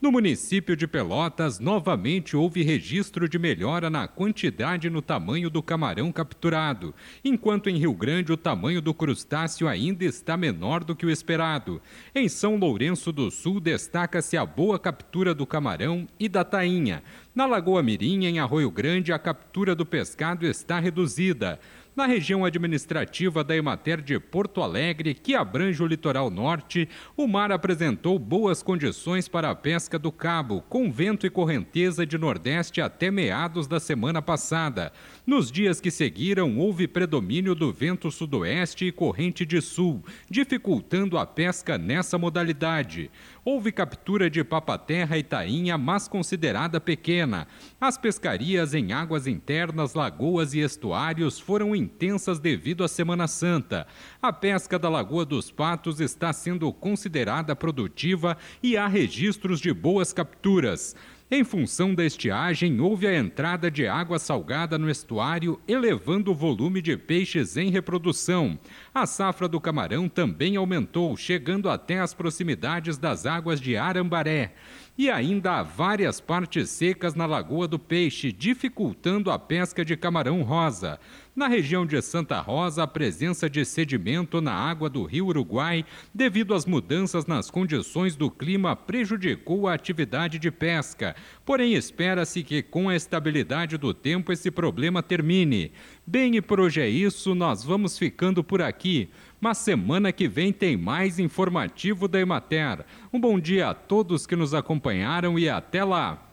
No município de Pelotas, novamente houve registro de melhora na quantidade no tamanho do camarão capturado, enquanto em Rio Grande o tamanho do crustáceo ainda está menor do que o esperado. Em São Lourenço do Sul, destaca-se a boa captura do camarão e da tainha. Na Lagoa Mirim, em Arroio Grande, a captura do pescado está reduzida. Na região administrativa da Emater de Porto Alegre, que abrange o litoral norte, o mar apresentou boas condições para a pesca do cabo, com vento e correnteza de nordeste até meados da semana passada. Nos dias que seguiram, houve predomínio do vento sudoeste e corrente de sul, dificultando a pesca nessa modalidade. Houve captura de papaterra e tainha, mas considerada pequena. As pescarias em águas internas, lagoas e estuários foram intensas devido à Semana Santa. A pesca da Lagoa dos Patos está sendo considerada produtiva e há registros de boas capturas. Em função da estiagem, houve a entrada de água salgada no estuário, elevando o volume de peixes em reprodução. A safra do camarão também aumentou, chegando até as proximidades das águas de Arambaré. E ainda há várias partes secas na Lagoa do Peixe, dificultando a pesca de camarão rosa. Na região de Santa Rosa, a presença de sedimento na água do rio Uruguai, devido às mudanças nas condições do clima, prejudicou a atividade de pesca. Porém, espera-se que com a estabilidade do tempo esse problema termine. Bem, e por hoje é isso, nós vamos ficando por aqui. Mas semana que vem tem mais informativo da Emater. Um bom dia a todos que nos acompanharam e até lá!